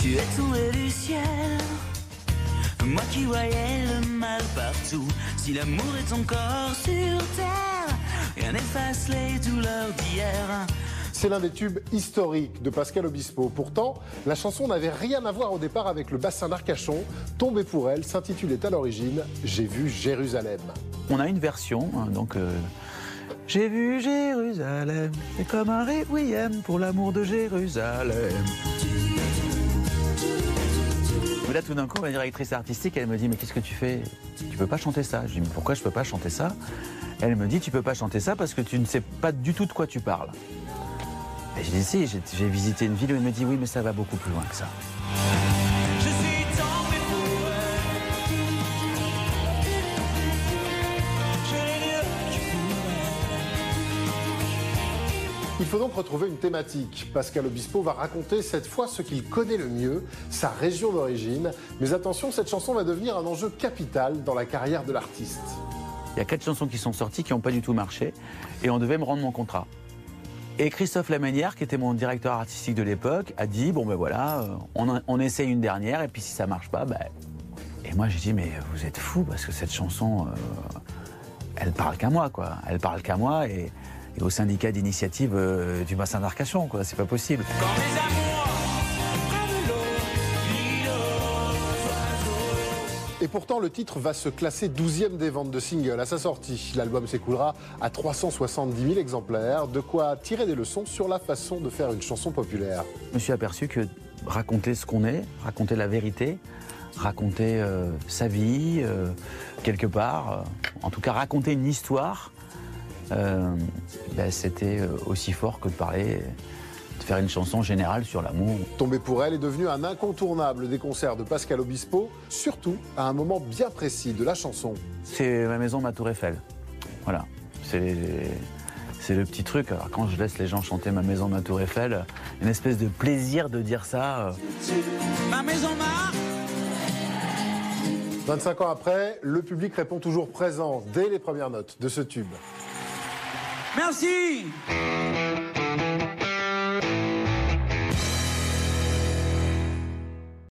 Tu es tombé du ciel, moi qui voyais le mal partout. Si l'amour est encore sur terre, rien n'efface les douleurs d'hier. C'est l'un des tubes historiques de Pascal Obispo. Pourtant, la chanson n'avait rien à voir au départ avec le bassin d'Arcachon. Tombé pour elle s'intitulait à l'origine J'ai vu Jérusalem. On a une version, hein, donc. euh, J'ai vu Jérusalem, c'est comme un requiem pour l'amour de Jérusalem. Là, tout d'un coup, ma directrice artistique, elle me dit Mais qu'est-ce que tu fais? Tu peux pas chanter ça Je dis Mais pourquoi je peux pas chanter ça? Elle me dit Tu peux pas chanter ça parce que tu ne sais pas du tout de quoi tu parles. Et je dis Si, j'ai visité une ville où elle me dit Oui, mais ça va beaucoup plus loin que ça. Il faut donc retrouver une thématique. Pascal Obispo va raconter cette fois ce qu'il connaît le mieux, sa région d'origine. Mais attention, cette chanson va devenir un enjeu capital dans la carrière de l'artiste. Il y a quatre chansons qui sont sorties qui n'ont pas du tout marché et on devait me rendre mon contrat. Et Christophe Lamanière, qui était mon directeur artistique de l'époque, a dit bon ben voilà, euh, on, essaye une dernière et puis si ça marche pas, ben. Et moi j'ai dit mais vous êtes fou parce que cette chanson, euh, elle parle qu'à moi quoi, elle parle qu'à moi et, et au syndicat d'initiative euh, du bassin d'Arcachon quoi, c'est pas possible. Quand amours Et pourtant, le titre va se classer 12e des ventes de singles à sa sortie. L'album s'écoulera à 370 000 exemplaires, de quoi tirer des leçons sur la façon de faire une chanson populaire. Je me suis aperçu que raconter ce qu'on est, raconter la vérité, raconter euh, sa vie, euh, quelque part, euh, en tout cas raconter une histoire, euh, ben, c'était euh, aussi fort que de parler, de faire une chanson générale sur l'amour. Tomber pour elle est devenu un incontournable des concerts de Pascal Obispo, surtout à un moment bien précis de la chanson. C'est ma maison, ma tour Eiffel. Voilà. C'est c'est le petit truc. Alors, quand je laisse les gens chanter ma maison, ma tour Eiffel, une espèce de plaisir de dire ça. euh, ma maison m'a 25 ans après, le public répond toujours présent dès les premières notes de ce tube. Merci